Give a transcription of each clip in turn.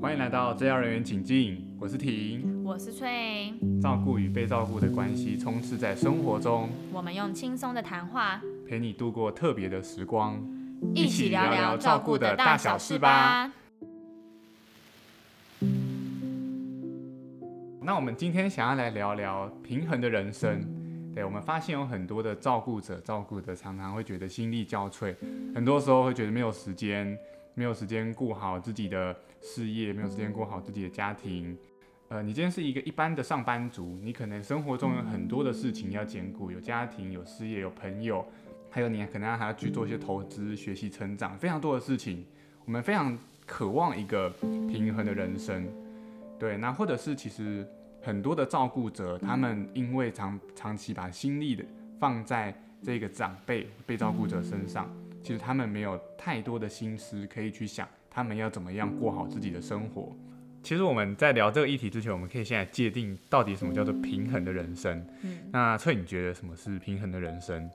欢迎来到治疗人员请进，我是婷。我是翠，照顾与被照顾的关系充斥在生活中，我们用轻松的谈话，陪你度过特别的时光，一起聊聊照顾的大小事吧。那我们今天想要来聊聊平衡的人生。对，我们发现有很多的照顾者，照顾的常常会觉得心力交瘁，很多时候会觉得没有时间，没有时间顾好自己的事业，没有时间顾好自己的家庭。呃，你今天是一个一般的上班族，你可能生活中有很多的事情要兼顾，有家庭，有事业，有朋友，还有你可能还要去做一些投资、学习、成长，非常多的事情。我们非常渴望一个平衡的人生，对，那或者是其实。很多的照顾者，他们因为长长期把心力的放在这个长辈被照顾者身上，其实他们没有太多的心思可以去想他们要怎么样过好自己的生活。其实我们在聊这个议题之前，我们可以先来界定到底什么叫做平衡的人生。嗯，那翠，你觉得什么是平衡的人生？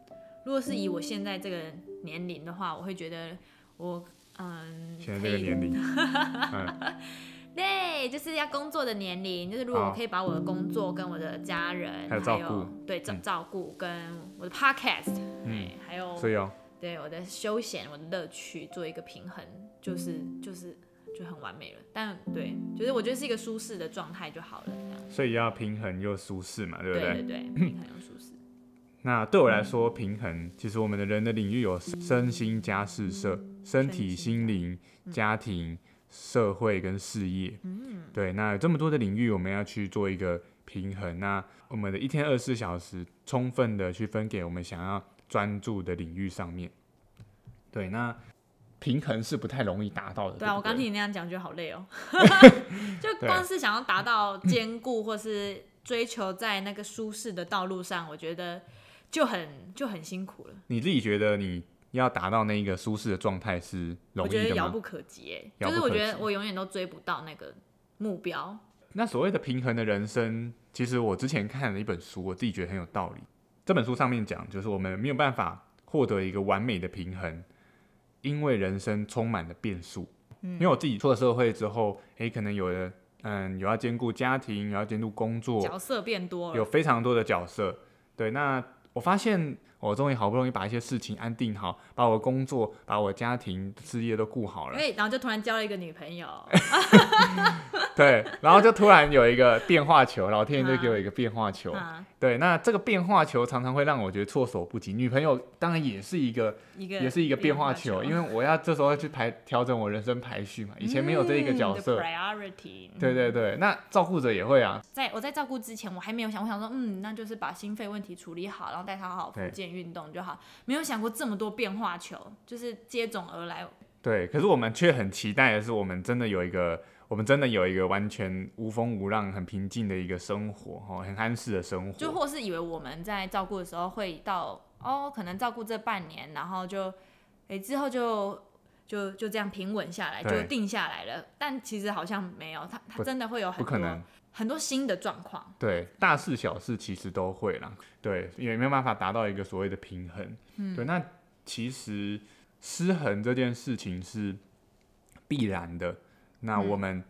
如果是以我现在这个年龄的话，我会觉得我嗯，现在这个年龄。对，就是要工作的年龄，就是如果我可以把我的工作跟我的家人还有照顾，对照照顾跟我的 podcast，嗯，还有所以哦，对我的休闲、我的乐趣做一个平衡，就是就是就很完美了。但对，就是我觉得是一个舒适的状态就好了，这样。所以要平衡又舒适嘛，对不对？对对对，平衡又舒适。那对我来说，平衡其实我们的人的领域有身心家事社，身体、心灵、家庭。社会跟事业，嗯，对，那有这么多的领域，我们要去做一个平衡。那我们的一天二十四小时，充分的去分给我们想要专注的领域上面。对，那平衡是不太容易达到的。对啊，我刚听你那样讲，觉得好累哦。就光是想要达到兼顾，或是追求在那个舒适的道路上，我觉得就很就很辛苦了。你自己觉得你？要达到那一个舒适的状态是容易的吗？我觉得遥不可及，就是我觉得我永远都追不到那个目标。那所谓的平衡的人生，其实我之前看了一本书，我自己觉得很有道理。这本书上面讲，就是我们没有办法获得一个完美的平衡，因为人生充满了变数。嗯，因为我自己出了社会之后，诶，可能有的，嗯，有要兼顾家庭，有要兼顾工作，角色变多了，有非常多的角色。对，那我发现。我终于好不容易把一些事情安定好，把我工作、把我家庭事业都顾好了。哎，然后就突然交了一个女朋友。对，然后就突然有一个变化球，老天爷就给我一个变化球。对，那这个变化球常常会让我觉得措手不及。女朋友当然也是一个，一个也是一个变化球，因为我要这时候要去排调整我人生排序嘛。以前没有这一个角色。对对对，那照顾者也会啊。在我在照顾之前，我还没有想，我想说，嗯，那就是把心肺问题处理好，然后带他好好复健运动就好。没有想过这么多变化球，就是接踵而来。对，可是我们却很期待的是，我们真的有一个。我们真的有一个完全无风无浪、很平静的一个生活，哈，很安适的生活。就或是以为我们在照顾的时候会到哦，可能照顾这半年，然后就，哎，之后就就就这样平稳下来，就定下来了。但其实好像没有，他他真的会有很多很多新的状况。对，大事小事其实都会啦。对，也没有办法达到一个所谓的平衡。嗯，对，那其实失衡这件事情是必然的。那我们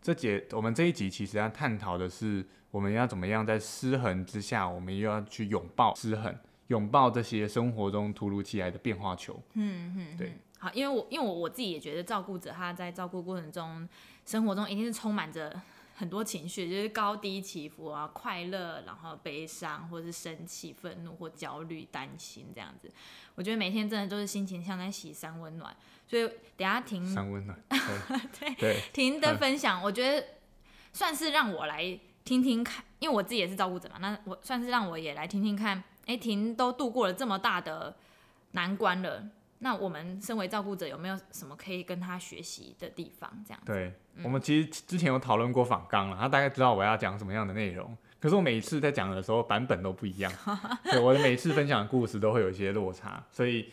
这节，我们这一集其实要探讨的是，我们要怎么样在失衡之下，我们又要去拥抱失衡，拥抱这些生活中突如其来的变化球。嗯嗯，对。好，因为我因为我我自己也觉得，照顾者他在照顾过程中，生活中一定是充满着。很多情绪就是高低起伏啊，快乐，然后悲伤，或者是生气、愤怒或焦虑、担心这样子。我觉得每天真的都是心情像在洗三温暖，所以等下停。三温暖。对 对。停的分享，我觉得算是让我来听听看，因为我自己也是照顾者嘛，那我算是让我也来听听看。哎，婷都度过了这么大的难关了。那我们身为照顾者，有没有什么可以跟他学习的地方？这样对，我们其实之前有讨论过访纲了，他大概知道我要讲什么样的内容。可是我每一次在讲的时候，版本都不一样，对，我的每次分享的故事都会有一些落差，所以，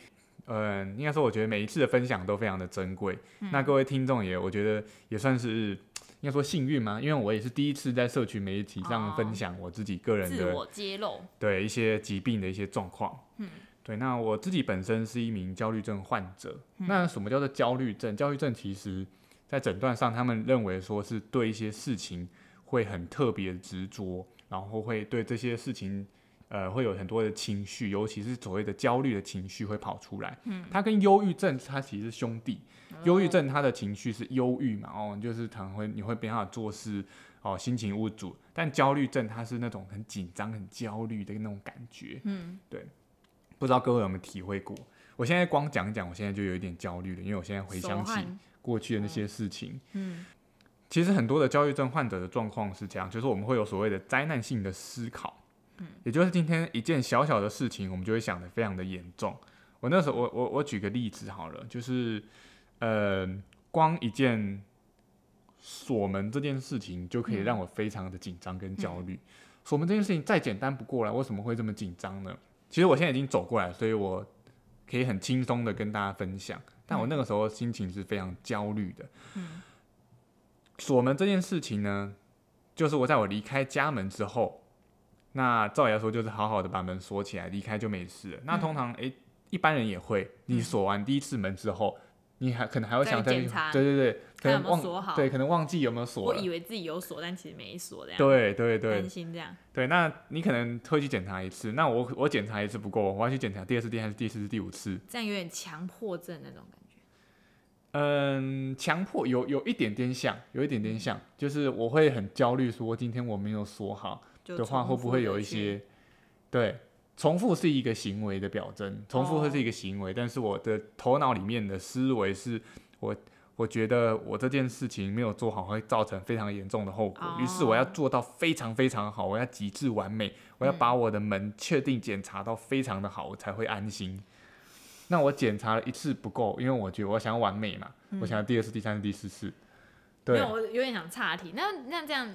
嗯，应该说我觉得每一次的分享都非常的珍贵。那各位听众也，我觉得也算是应该说幸运吗？因为我也是第一次在社群媒体上分享我自己个人的自我揭露，对一些疾病的一些状况，嗯。对，那我自己本身是一名焦虑症患者。那什么叫做焦虑症？焦虑症其实在诊断上，他们认为说是对一些事情会很特别执着，然后会对这些事情，呃，会有很多的情绪，尤其是所谓的焦虑的情绪会跑出来。嗯，它跟忧郁症它其实是兄弟。忧郁症它的情绪是忧郁嘛，哦，就是可能会你会没办法做事，哦，心情无主。但焦虑症它是那种很紧张、很焦虑的那种感觉。嗯，对。不知道各位有没有体会过？我现在光讲讲，我现在就有一点焦虑了，因为我现在回想起过去的那些事情。嗯，其实很多的焦虑症患者的状况是这样，就是我们会有所谓的灾难性的思考。嗯，也就是今天一件小小的事情，我们就会想的非常的严重。我那时候，我我我举个例子好了，就是呃，光一件锁门这件事情就可以让我非常的紧张跟焦虑。锁门这件事情再简单不过了，为什么会这么紧张呢？其实我现在已经走过来，所以我可以很轻松的跟大家分享。但我那个时候心情是非常焦虑的。嗯。锁门这件事情呢，就是我在我离开家门之后，那照理来说就是好好的把门锁起来，离开就没事了。那通常诶，一般人也会，你锁完第一次门之后。你还可能还会想再检查，对对对，可能忘对，可能忘记有没有锁。我以为自己有锁，但其实没锁这样。对对对，担心这样。对，那你可能会去检查一次，那我我检查一次不够，我要去检查第二次、第三次、第四次、第五次。这样有点强迫症那种感觉。嗯，强迫有有一点点像，有一点点像，就是我会很焦虑，说今天我没有锁好的话，会不会有一些对。重复是一个行为的表征，重复会是一个行为，但是我的头脑里面的思维是我，我觉得我这件事情没有做好会造成非常严重的后果，于是我要做到非常非常好，我要极致完美，我要把我的门确定检查到非常的好，我才会安心。那我检查了一次不够，因为我觉得我想要完美嘛，我想要第二次、第三次、第四次。对，没有，我有点想岔题。那那这样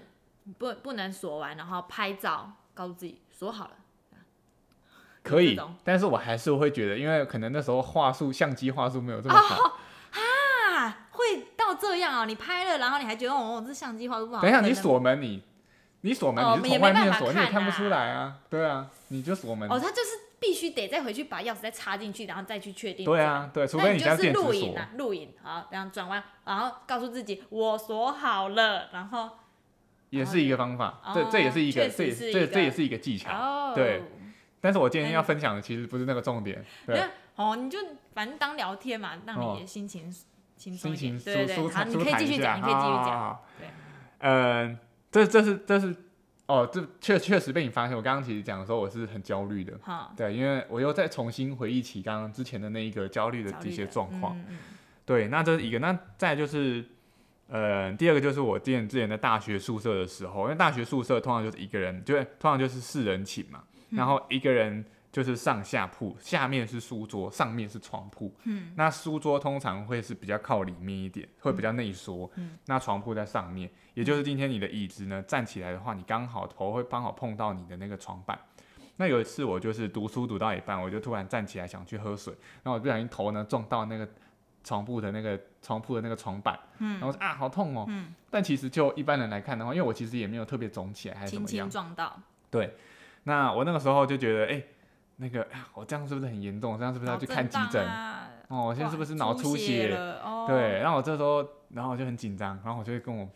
不不能锁完，然后拍照告诉自己锁好了。可以，但是我还是会觉得，因为可能那时候画术相机画术没有这么好啊，会到这样哦。你拍了，然后你还觉得哦，这相机画术不好。等一下，你锁门，你你锁门，你是从外面锁，你也看不出来啊。对啊，你就锁门。哦，他就是必须得再回去把钥匙再插进去，然后再去确定。对啊，对，除非你就是录影啊，录影好，然后转弯，然后告诉自己我锁好了，然后也是一个方法。这这也是一个，这也这这也是一个技巧。对。但是我今天要分享的其实不是那个重点，对，哦，你就反正当聊天嘛，让你的心情轻松一点，对对对，好，你可以继续讲，你可以继续讲，对，嗯，这这是这是，哦，这确确实被你发现，我刚刚其实讲的时候我是很焦虑的，对，因为我又再重新回忆起刚刚之前的那一个焦虑的这些状况，对，那这是一个，那再就是，呃，第二个就是我之前之前在大学宿舍的时候，因为大学宿舍通常就是一个人，就通常就是四人寝嘛。然后一个人就是上下铺，下面是书桌，上面是床铺。嗯，那书桌通常会是比较靠里面一点，会比较内缩。嗯，那床铺在上面，也就是今天你的椅子呢站起来的话，你刚好头会刚好碰到你的那个床板。那有一次我就是读书读到一半，我就突然站起来想去喝水，然后我不小心头呢撞到那个床铺的那个床铺的那个床板。嗯，然后啊好痛哦。嗯，但其实就一般人来看的话，因为我其实也没有特别肿起来还是怎么样。撞到。对。那我那个时候就觉得，哎，那个我这样是不是很严重？这样是不是要去看急诊？哦，我现在是不是脑出血？对，然后我这时候，然后我就很紧张，然后我就会跟我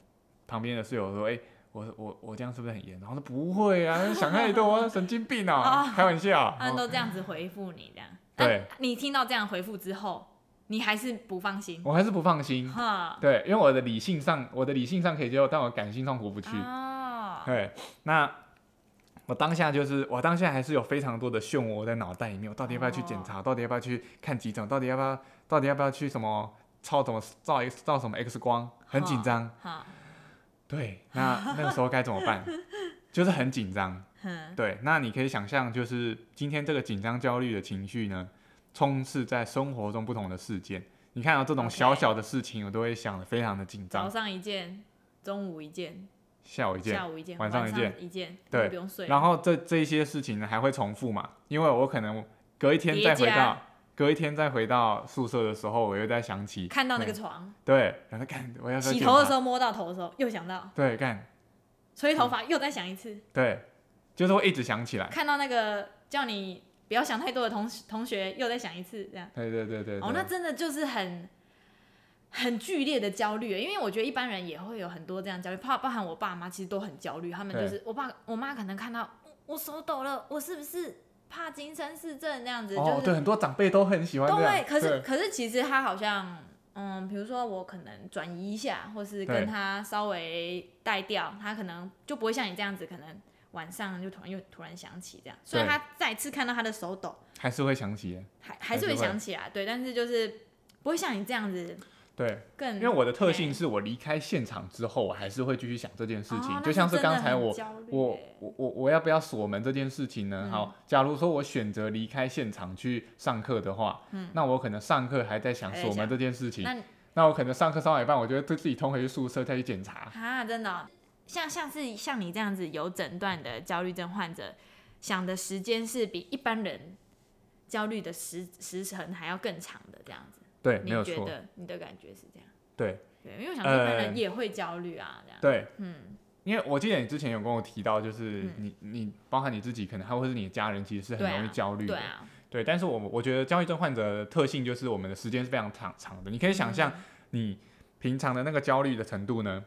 旁边的室友说，哎，我我我这样是不是很严？然后说不会啊，想太多，神经病啊，开玩笑。他们都这样子回复你，这样。对。你听到这样回复之后，你还是不放心？我还是不放心。哈。对，因为我的理性上，我的理性上可以接受，但我感性上过不去。哦。对，那。我当下就是，我当下还是有非常多的漩涡在脑袋里面。我到底要不要去检查？到底要不要去看急诊？到底要不要？到底要不要去什么超什么照 X 照什么 X 光？很紧张。对，那那个时候该怎么办？就是很紧张。对，那你可以想象，就是今天这个紧张焦虑的情绪呢，充斥在生活中不同的事件。你看到这种小小的事情，我都会想的非常的紧张。早上一件，中午一件。下午一件，下午一件，晚上一件，一件，对，不用睡。然后这这一些事情呢还会重复嘛？因为我可能隔一天再回到，隔一天再回到宿舍的时候，我又在想起看到那个床，对，然后看我要洗头的时候摸到头的时候又想到，对，看吹头发又再想一次，对，就是会一直想起来。看到那个叫你不要想太多的同同学又再想一次，这样，对对对对。哦，那真的就是很。很剧烈的焦虑，因为我觉得一般人也会有很多这样焦虑，包包含我爸妈其实都很焦虑，他们就是我爸我妈可能看到我手抖了，我是不是帕金森氏症那样子，哦，对，很多长辈都很喜欢。对，可是可是其实他好像，嗯，比如说我可能转移一下，或是跟他稍微带掉，他可能就不会像你这样子，可能晚上就突然又突然想起这样。所以他再次看到他的手抖，还是会想起，还还是会想起来，对，但是就是不会像你这样子。对，更因为我的特性是我离开现场之后，我还是会继续想这件事情，就像是刚才我我我我我要不要锁门这件事情呢？好，假如说我选择离开现场去上课的话，嗯，那我可能上课还在想锁门这件事情，那那我可能上课上到一半，我觉得对自己通回去宿舍再去检查。啊，真的，像像是像你这样子有诊断的焦虑症患者，想的时间是比一般人焦虑的时时程还要更长的这样子。对，没有错。你觉得你的感觉是这样？对，对，因为我想一般人也会焦虑啊，这样。对，嗯，因为我记得你之前有跟我提到，就是你你包含你自己，可能还会是你的家人，其实是很容易焦虑的。对啊。对，但是我我觉得焦虑症患者的特性就是我们的时间是非常长长的。你可以想象，你平常的那个焦虑的程度呢，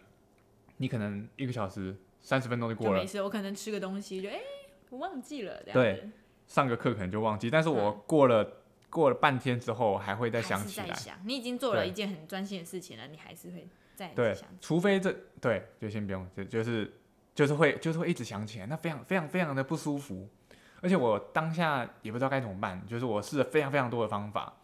你可能一个小时三十分钟就过了。没事，我可能吃个东西就哎，我忘记了。对，上个课可能就忘记，但是我过了。过了半天之后，还会再想起来。你已经做了一件很专心的事情了，你还是会再对，除非这对，就先不用，就就是就是会就是会一直想起来，那非常非常非常的不舒服。而且我当下也不知道该怎么办，就是我试了非常非常多的方法。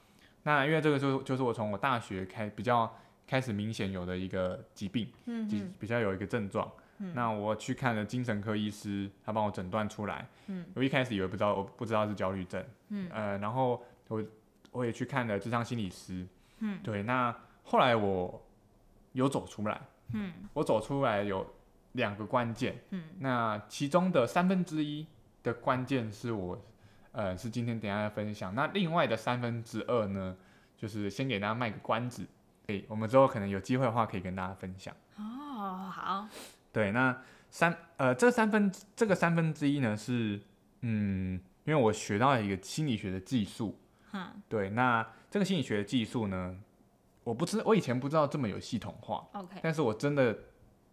那因为这个就就是我从我大学开比较开始明显有的一个疾病，嗯，比较有一个症状。那我去看了精神科医师，他帮我诊断出来。嗯，我一开始以为不知道，我不知道是焦虑症。嗯，呃，然后。我我也去看了智商心理师，嗯，对，那后来我有走出来，嗯，我走出来有两个关键，嗯，那其中的三分之一的关键是我，呃，是今天等下要分享，那另外的三分之二呢，就是先给大家卖个关子，诶，我们之后可能有机会的话可以跟大家分享。哦，好，对，那三呃这三分这个三分之一呢是，嗯，因为我学到了一个心理学的技术。对，那这个心理学的技术呢，我不知我以前不知道这么有系统化。OK，但是我真的，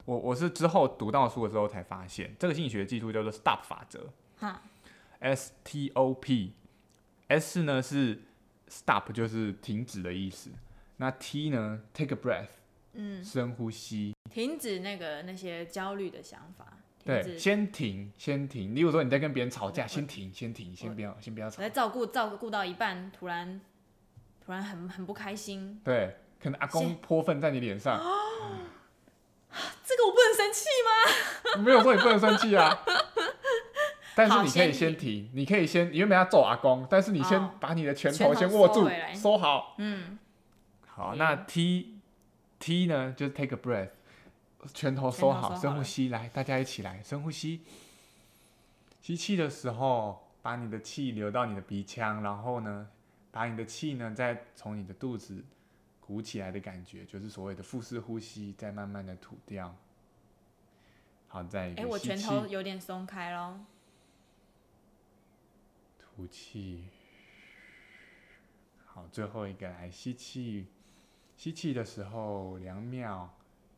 我我是之后读到书的时候才发现，这个心理学的技术叫做 STOP 法则。哈，S T O P，S 呢是 Stop 就是停止的意思，那 T 呢 Take a breath，嗯，深呼吸，停止那个那些焦虑的想法。对，先停，先停。例如说你在跟别人吵架，先停，先停，先不要，先不要吵。在照顾照顾到一半，突然突然很很不开心。对，可能阿公泼粪在你脸上。这个我不能生气吗？没有说你不能生气啊。但是你可以先停，你可以先，因为没要揍阿公，但是你先把你的拳头先握住，收好。嗯。好，那 T T 呢，就是 take a breath。拳头收好，深呼吸，来，大家一起来深呼吸。吸气的时候，把你的气流到你的鼻腔，然后呢，把你的气呢再从你的肚子鼓起来的感觉，就是所谓的腹式呼吸，再慢慢的吐掉。好，再哎，我拳头有点松开喽。吐气。好，最后一个来吸气，吸气的时候两秒。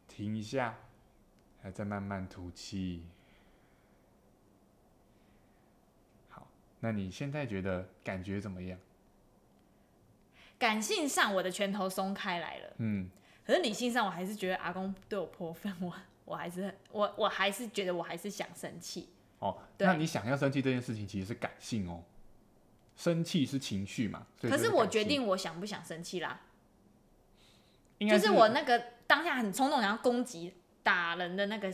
停一下，还在慢慢吐气。好，那你现在觉得感觉怎么样？感性上，我的拳头松开来了。嗯。可是理性上，我还是觉得阿公对我泼粪，我我还是我我还是觉得我还是想生气。哦，那你想要生气这件事情其实是感性哦。生气是情绪嘛？可是我决定我想不想生气啦。就是我那个当下很冲动，然后攻击打人的那个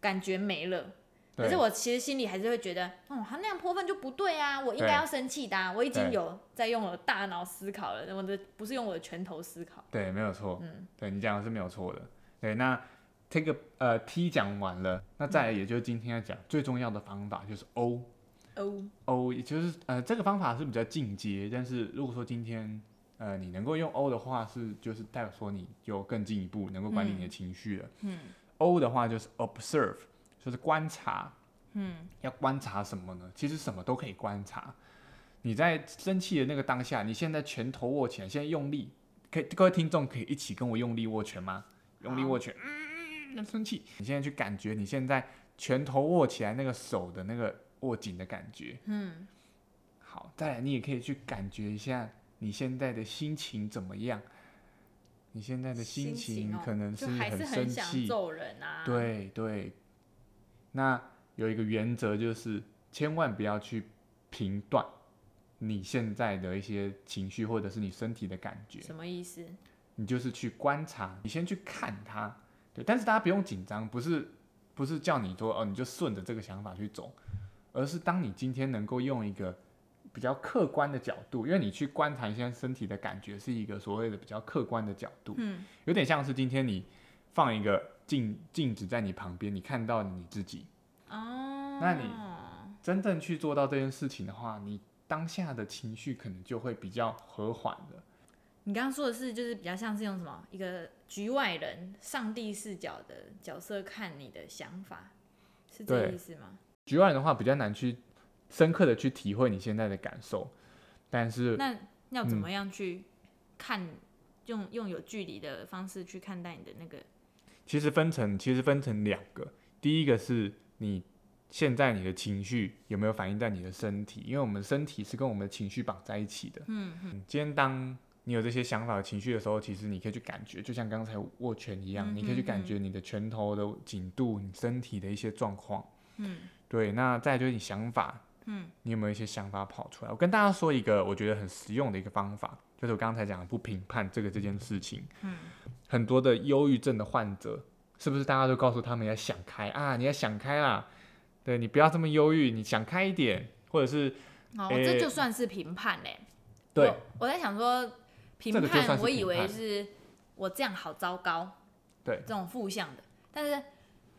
感觉没了。可是我其实心里还是会觉得，哦，他那样泼粪就不对啊，我应该要生气的。我已经有在用我的大脑思考了，我的不是用我的拳头思考。对，没有错。嗯，对你讲的是没有错的。对，那 take 呃 T 讲完了，那再来也就是今天要讲最重要的方法就是 O。O O 也就是呃这个方法是比较进阶，但是如果说今天。呃，你能够用 O 的话，是就是代表说你就更进一步能够管理你的情绪了。嗯，O 的话就是 observe，就是观察。嗯，要观察什么呢？其实什么都可以观察。你在生气的那个当下，你现在拳头握起来，现在用力，可以各位听众可以一起跟我用力握拳吗？用力握拳，嗯，生气。你现在去感觉你现在拳头握起来那个手的那个握紧的感觉。嗯，好，再来你也可以去感觉一下你现在的心情怎么样。你现在的心情哦可能是很生气，揍人啊。，对对。那有一个原则就是，千万不要去评断你现在的一些情绪或者是你身体的感觉，什么意思？你就是去观察，你先去看它，对。但是大家不用紧张，不是不是叫你说哦，你就顺着这个想法去走，而是当你今天能够用一个比较客观的角度，因为你去观察一下身体的感觉是一个所谓的比较客观的角度，嗯，有点像是今天你放一个镜镜子在你旁边，你看到你自己，哦，那你真正去做到这件事情的话，你当下的情绪可能就会比较和缓的。你刚刚说的是，就是比较像是用什么一个局外人、上帝视角的角色看你的想法，是这个意思吗？局外人的话比较难去深刻的去体会你现在的感受，但是那要怎嗯么样去看？用用有距离的方式去看待你的那个，其实分成其实分成两个，第一个是你现在你的情绪有没有反映在你的身体，因为我们身体是跟我们的情绪绑在一起的。嗯嗯嗯，今天当你有这些想法、情绪的时候，其实你可以去感觉，就像刚才握拳一样，嗯你可以去感觉你的拳头的紧度，你身体的一些状况。嗯对，那再来就是你想法，嗯，你有没有一些想法跑出来？我跟大家说一个我觉得很实用的一个方法，就是我刚才讲的不评判这个这件事情。嗯，很多的忧郁症的患者，是不是大家都告诉他们要想开啊？你要想开啦，对你不要这么忧郁，你想开一点，或者是哦，诶这就算是评判嘞。对我，我在想说，评判，我以为是我这样好糟糕，对这种负向的，但是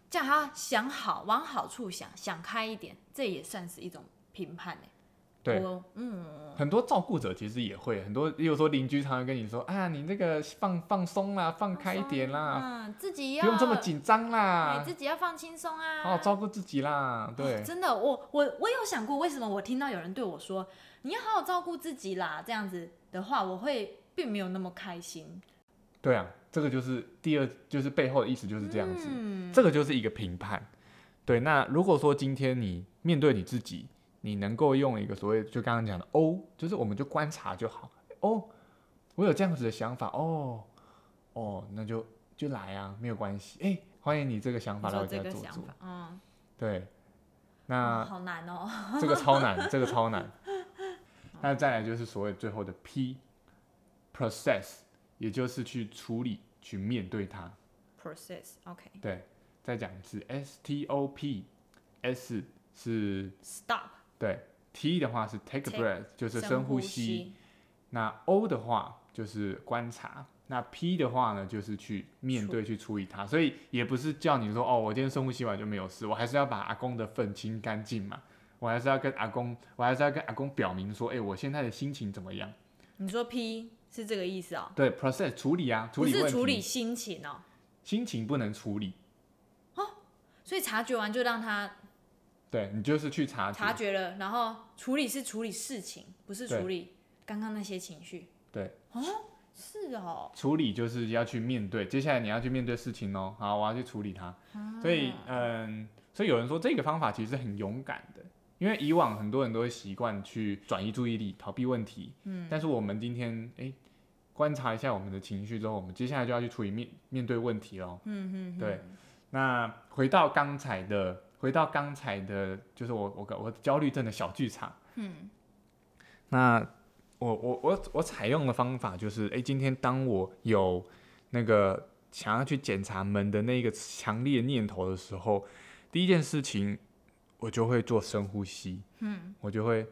叫他想好，往好处想，想开一点，这也算是一种评判嘞。对嗯，很多照顾者其实也会，很多，例如说邻居常常跟你说啊，你这个放放松啦，放开一点啦，嗯，自己要不用这么紧张哎啦，自己要放轻松啊，好好照顾自己啦，对哦。真的，我我我有想过，为什么我听到有人对我说你要好好照顾自己啦，这样子的话，我会并没有那么开心。对啊，这个就是第二，就是背后的意思就是这样子，嗯，这个就是一个评判。对，那如果说今天你面对你自己，你能够用一个所谓就刚刚讲的哦，就是我们就观察就好。哦，我有这样子的想法，哦，哦，那就就来啊，没有关系。哎，欢迎你这个想法来我说这个家坐坐。想法，嗯，对，哦那好难哦。这个超难，这个超难。那再来就是所谓最后的 P，process，也就是去处理、去面对它。Process，OK，对，再讲一次，S T O P，S 是 Stop，对，T 的话是 take a breath，就是深深呼吸吸。。那 O 的话就是观察，那 P 的话呢就是去面对、去处理它。所以也不是叫你说哦，我今天深呼吸完就没有事，我还是要把阿公的粪清干净嘛。我还是要跟阿公，我还是要跟阿公表明说，哎、我现在的心情怎么样？你说 P 是这个意思哦？对，process 处理啊，处不理。是处理心情哦，心情不能处理哦，所以察觉完就让他对你就是去察觉。察觉了，然后处理是处理事情，不是对处理刚刚那些情绪。对，哦，是哦，处理就是要去面对，接下来你要去面对事情哦。好，我要去处理它。所以，嗯，所以有人说这个方法其实很勇敢的，因为以往很多人都会习惯去转移注意力、逃避问题。嗯，但是我们今天诶观察一下我们的情绪之后，我们接下来就要去处理面面对问题喽。嗯嗯，对，那回到刚才的，回到刚才的，就是我我我焦虑症的小剧场。嗯，那我我我我采用的方法就是，诶，今天当我有那个想要去检查门的那个强烈念头的时候，第一件事情我就会做深呼吸，嗯，我就会，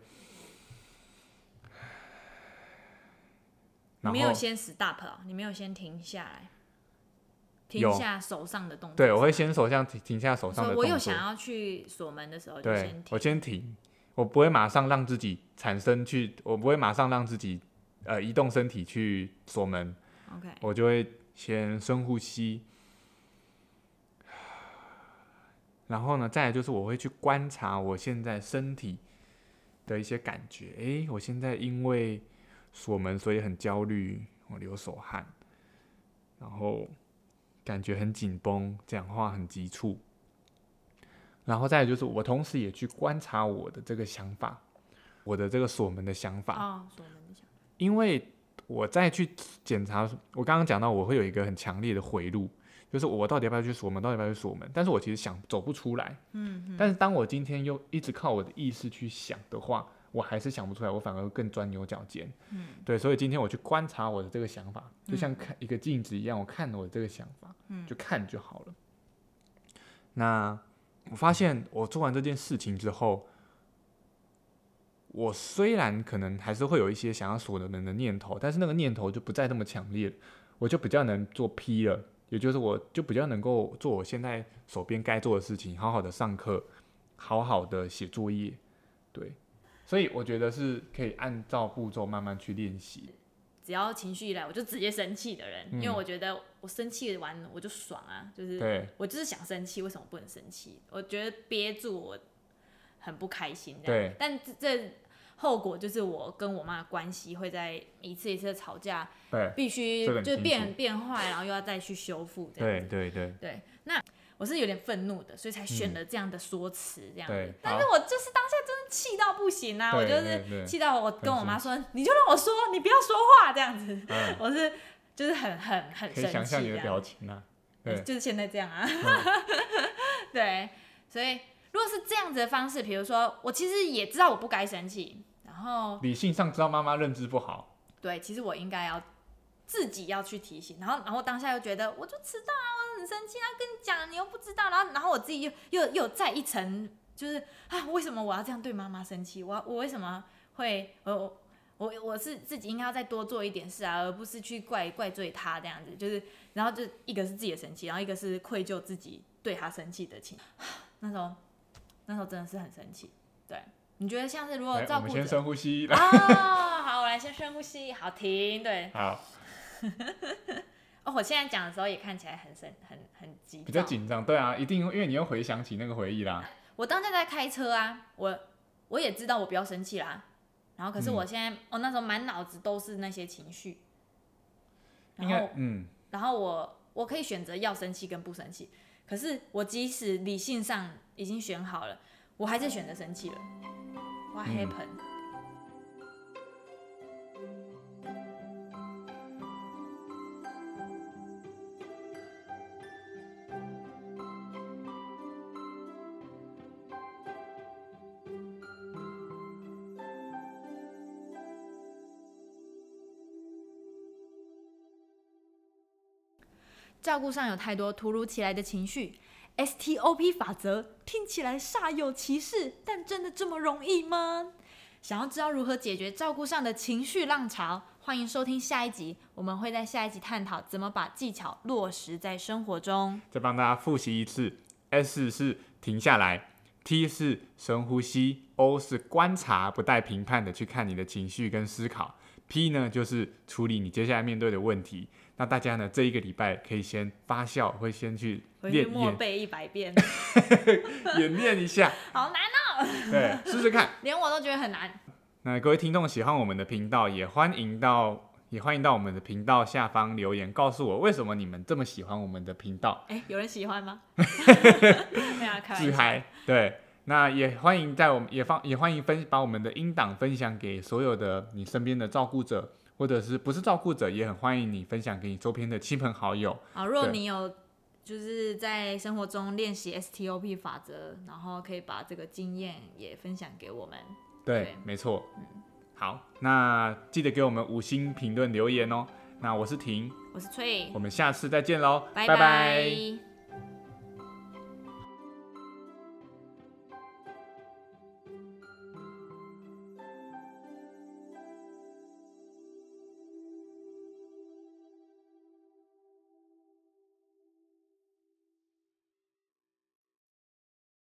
你没有先 stop 哦，你没有先停下来，停下手上的动作。对我会先手上停停下手上的动作，我有想要去锁门的时候，就对先停。我先停，我不会马上让自己产生去，我不会马上让自己呃移动身体去锁门，OK，我就会先深呼吸，然后呢，再来就是我会去观察我现在身体的一些感觉。诶，我现在因为锁门，所以很焦虑，我流手汗，然后感觉很紧绷，讲话很急促。然后再来就是，我同时也去观察我的这个想法，我的这个锁门的想法，哦，锁门的想法，因为我再去检查，我刚刚讲到我会有一个很强烈的回路，就是我到底要不要去锁门，到底要不要去锁门，但是我其实想走不出来，嗯但是当我今天又一直靠我的意识去想的话，我还是想不出来，我反而会更钻牛角尖。嗯，对，所以今天我去观察我的这个想法，就像看一个镜子一样，我看我的这个想法，嗯就看就好了。那我发现我做完这件事情之后，我虽然可能还是会有一些想要锁的门的念头，但是那个念头就不再那么强烈了，我就比较能做 P 了，也就是我就比较能够做我现在手边该做的事情，好好的上课，好好的写作业，对，所以我觉得是可以按照步骤慢慢去练习。只要情绪一来，我就直接生气的人，嗯因为我觉得我生气完我就爽啊，就是对我就是想生气，为什么不能生气？我觉得憋住我很不开心，这样对。但这这后果就是我跟我妈的关系会在一次一次的吵架，对必须就变变坏，然后又要再去修复这样子。对对对对，那我是有点愤怒的，所以才选了这样的说辞这样子。对，但是我就是当下真的气到不行啊！我就是气到我跟我很妈说：“你就让我说，你不要说话。”这样子，嗯，我是就是很很很生想象你的表情啊。对，就是现在这样啊。对，所以如果是这样子的方式，比如说我其实也知道我不该生气，然后理性上知道妈妈认知不好，对，其实我应该要自己要去提醒，然后然后当下又觉得我就迟到啊，我很生气啊，跟你讲你又不知道，然后然后我自己又又又再一层，就是啊，为什么我要这样对妈妈生气？我我为什么会我我我是自己应该要再多做一点事啊，而不是去怪怪罪他这样子，就是然后就一个是自己的生气，然后一个是愧疚自己对他生气的情，那时候那时候真的是很生气。对，你觉得像是如果来，我们先照顾者深呼吸。啊、好，我来先深呼吸，好停，对。好，哦，我现在讲的时候也看起来很生，很很急，比较。紧张，对啊，一定，因为你又回想起那个回忆啦。我当下在开车啊，我我也知道我不要生气啦，然后可是嗯。我现在，我、那时候满脑子都是那些情绪，应然后该，嗯，然后我我可以选择要生气跟不生气，可是我即使理性上已经选好了，我还是选择生气了。What 嗯照顾上有太多突如其来的情绪，STOP 法则听起来煞有其事，但真的这么容易吗？想要知道如何解决照顾上的情绪浪潮，欢迎收听下一集，我们会在下一集探讨怎么把技巧落实在生活中。再帮大家复习一次：S 是停下来，T 是深呼吸，O 是观察，不带评判的去看你的情绪跟思考，P 呢就是处理你接下来面对的问题。那大家呢这一个礼拜可以先发酵，会先去练默背一百遍，演练一下，好难哦，对，试试看。连我都觉得很难。那各位听众喜欢我们的频道，也欢迎到也欢迎到我们的频道下方留言，告诉我为什么你们这么喜欢我们的频道。哎、有人喜欢吗？自嗨，对。那也欢迎在我们也放也欢迎分把我们的音档分享给所有的你身边的照顾者，或者是不是照顾者，也很欢迎你分享给你周边的亲朋好友。好，如果你有就是在生活中练习 STOP 法则，然后可以把这个经验也分享给我们。对，对没错。好，那记得给我们五星评论留言哦。那我是婷，我是翠我，们下次再见喽，拜拜拜